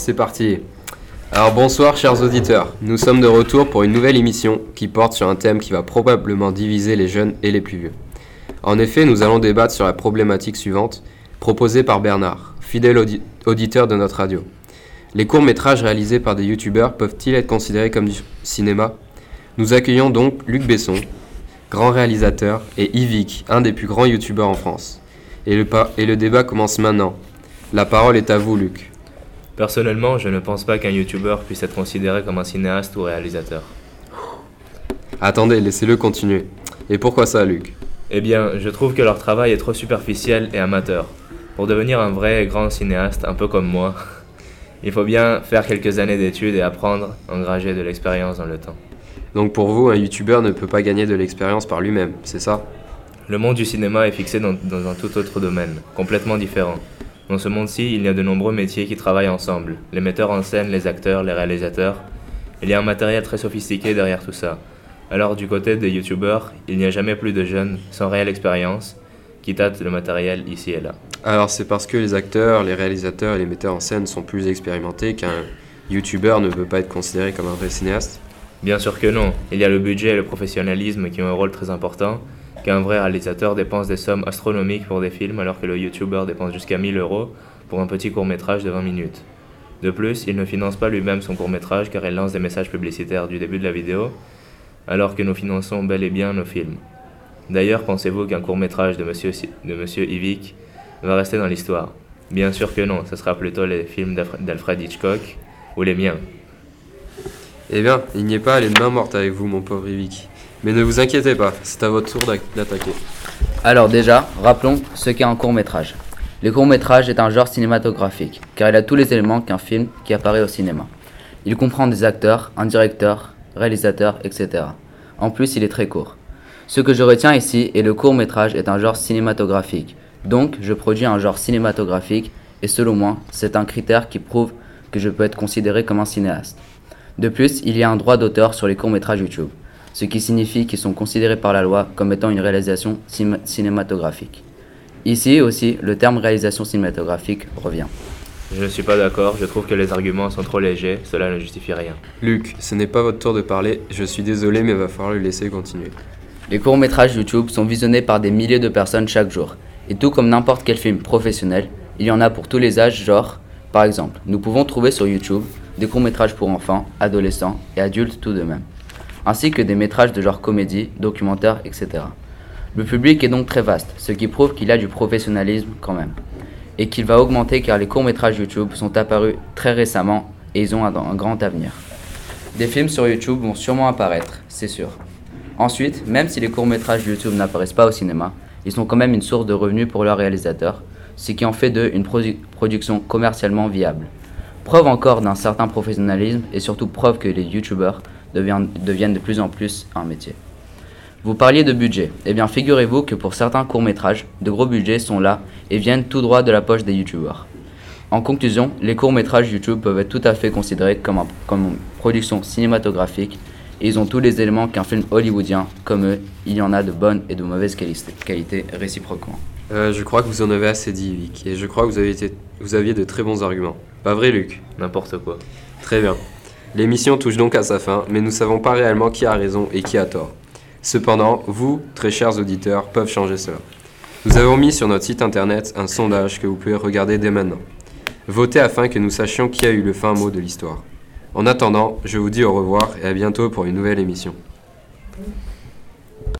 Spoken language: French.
c'est parti. Alors bonsoir chers auditeurs, nous sommes de retour pour une nouvelle émission qui porte sur un thème qui va probablement diviser les jeunes et les plus vieux. En effet, nous allons débattre sur la problématique suivante, proposée par Bernard, fidèle auditeur de notre radio. Les courts-métrages réalisés par des youtubeurs peuvent-ils être considérés comme du cinéma? Nous accueillons donc Luc Besson, grand réalisateur, et Yvick, un des plus grands youtubeurs en France. Et le, débat commence maintenant. La parole est à vous, Luc. Personnellement, je ne pense pas qu'un youtubeur puisse être considéré comme un cinéaste ou réalisateur. Attendez, laissez-le continuer. Et pourquoi ça, Luc? Eh bien, je trouve que leur travail est trop superficiel et amateur. Pour devenir un vrai grand cinéaste, un peu comme moi, il faut bien faire quelques années d'études et apprendre, engranger de l'expérience dans le temps. Donc pour vous, un youtubeur ne peut pas gagner de l'expérience par lui-même, c'est ça? Le monde du cinéma est fixé dans, dans un tout autre domaine, complètement différent. Dans ce monde-ci, il y a de nombreux métiers qui travaillent ensemble. Les metteurs en scène, les acteurs, les réalisateurs. Il y a un matériel très sophistiqué derrière tout ça. Alors du côté des youtubeurs, il n'y a jamais plus de jeunes sans réelle expérience qui tâtent le matériel ici et là. Alors c'est parce que les acteurs, les réalisateurs et les metteurs en scène sont plus expérimentés qu'un youtubeur ne peut pas être considéré comme un vrai cinéaste? Bien sûr que non. Il y a le budget et le professionnalisme qui ont un rôle très important, qu'un vrai réalisateur dépense des sommes astronomiques pour des films alors que le youtubeur dépense jusqu'à 1000 euros pour un petit court métrage de 20 minutes. De plus, il ne finance pas lui-même son court métrage car il lance des messages publicitaires du début de la vidéo, alors que nous finançons bel et bien nos films. D'ailleurs, pensez-vous qu'un court métrage de Monsieur, de Monsieur Ivic va rester dans l'histoire? Bien sûr que non, ce sera plutôt les films d'Alfred Hitchcock ou les miens. Eh bien, il n'y est pas les mains mortes avec vous, mon pauvre Yvick. Mais ne vous inquiétez pas, c'est à votre tour d'attaquer. Alors déjà, rappelons ce qu'est un court métrage. Le court métrage est un genre cinématographique, car il a tous les éléments qu'un film qui apparaît au cinéma. Il comprend des acteurs, un directeur, réalisateur, etc. En plus, il est très court. Ce que je retiens ici est le court métrage est un genre cinématographique, donc, je produis un genre cinématographique et selon moi, c'est un critère qui prouve que je peux être considéré comme un cinéaste. De plus, il y a un droit d'auteur sur les courts-métrages YouTube, ce qui signifie qu'ils sont considérés par la loi comme étant une réalisation cinématographique. Ici aussi, le terme réalisation cinématographique revient. Je ne suis pas d'accord, je trouve que les arguments sont trop légers, cela ne justifie rien. Luc, ce n'est pas votre tour de parler, je suis désolé mais il va falloir le laisser continuer. Les courts-métrages YouTube sont visionnés par des milliers de personnes chaque jour, et tout comme n'importe quel film professionnel, il y en a pour tous les âges, genre, par exemple, nous pouvons trouver sur YouTube des courts-métrages pour enfants, adolescents et adultes tout de même, ainsi que des métrages de genre comédie, documentaire, etc. Le public est donc très vaste, ce qui prouve qu'il a du professionnalisme quand même, et qu'il va augmenter car les courts-métrages YouTube sont apparus très récemment et ils ont un, un grand avenir. Des films sur YouTube vont sûrement apparaître, c'est sûr. Ensuite, même si les courts-métrages YouTube n'apparaissent pas au cinéma, ils sont quand même une source de revenus pour leurs réalisateurs, ce qui en fait d'eux une production commercialement viable. Preuve encore d'un certain professionnalisme et surtout preuve que les youtubeurs deviennent, de plus en plus un métier. Vous parliez de budget. Eh bien, figurez-vous que pour certains courts-métrages, de gros budgets sont là et viennent tout droit de la poche des youtubeurs. En conclusion, les courts-métrages YouTube peuvent être tout à fait considérés comme, comme une production cinématographique ils ont tous les éléments qu'un film hollywoodien, comme eux, il y en a de bonnes et de mauvaises qualités, réciproquement. Euh, je crois que vous en avez assez dit, Vic, et je crois que vous, avez vous aviez de très bons arguments. Pas vrai, Luc? N'importe quoi. Très bien. L'émission touche donc à sa fin, mais nous ne savons pas réellement qui a raison et qui a tort. Cependant, vous, très chers auditeurs, peuvent changer cela. Nous avons mis sur notre site internet un sondage que vous pouvez regarder dès maintenant. Votez afin que nous sachions qui a eu le fin mot de l'histoire. En attendant, je vous dis au revoir et à bientôt pour une nouvelle émission.